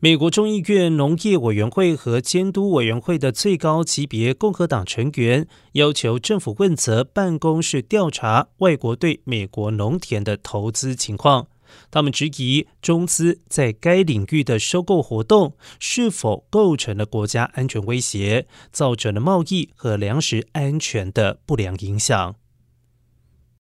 美国众议院农业委员会和监督委员会的最高级别共和党成员要求政府问责办公室调查外国对美国农田的投资情况。他们质疑中资在该领域的收购活动是否构成了国家安全威胁造成了贸易和粮食安全的不良影响。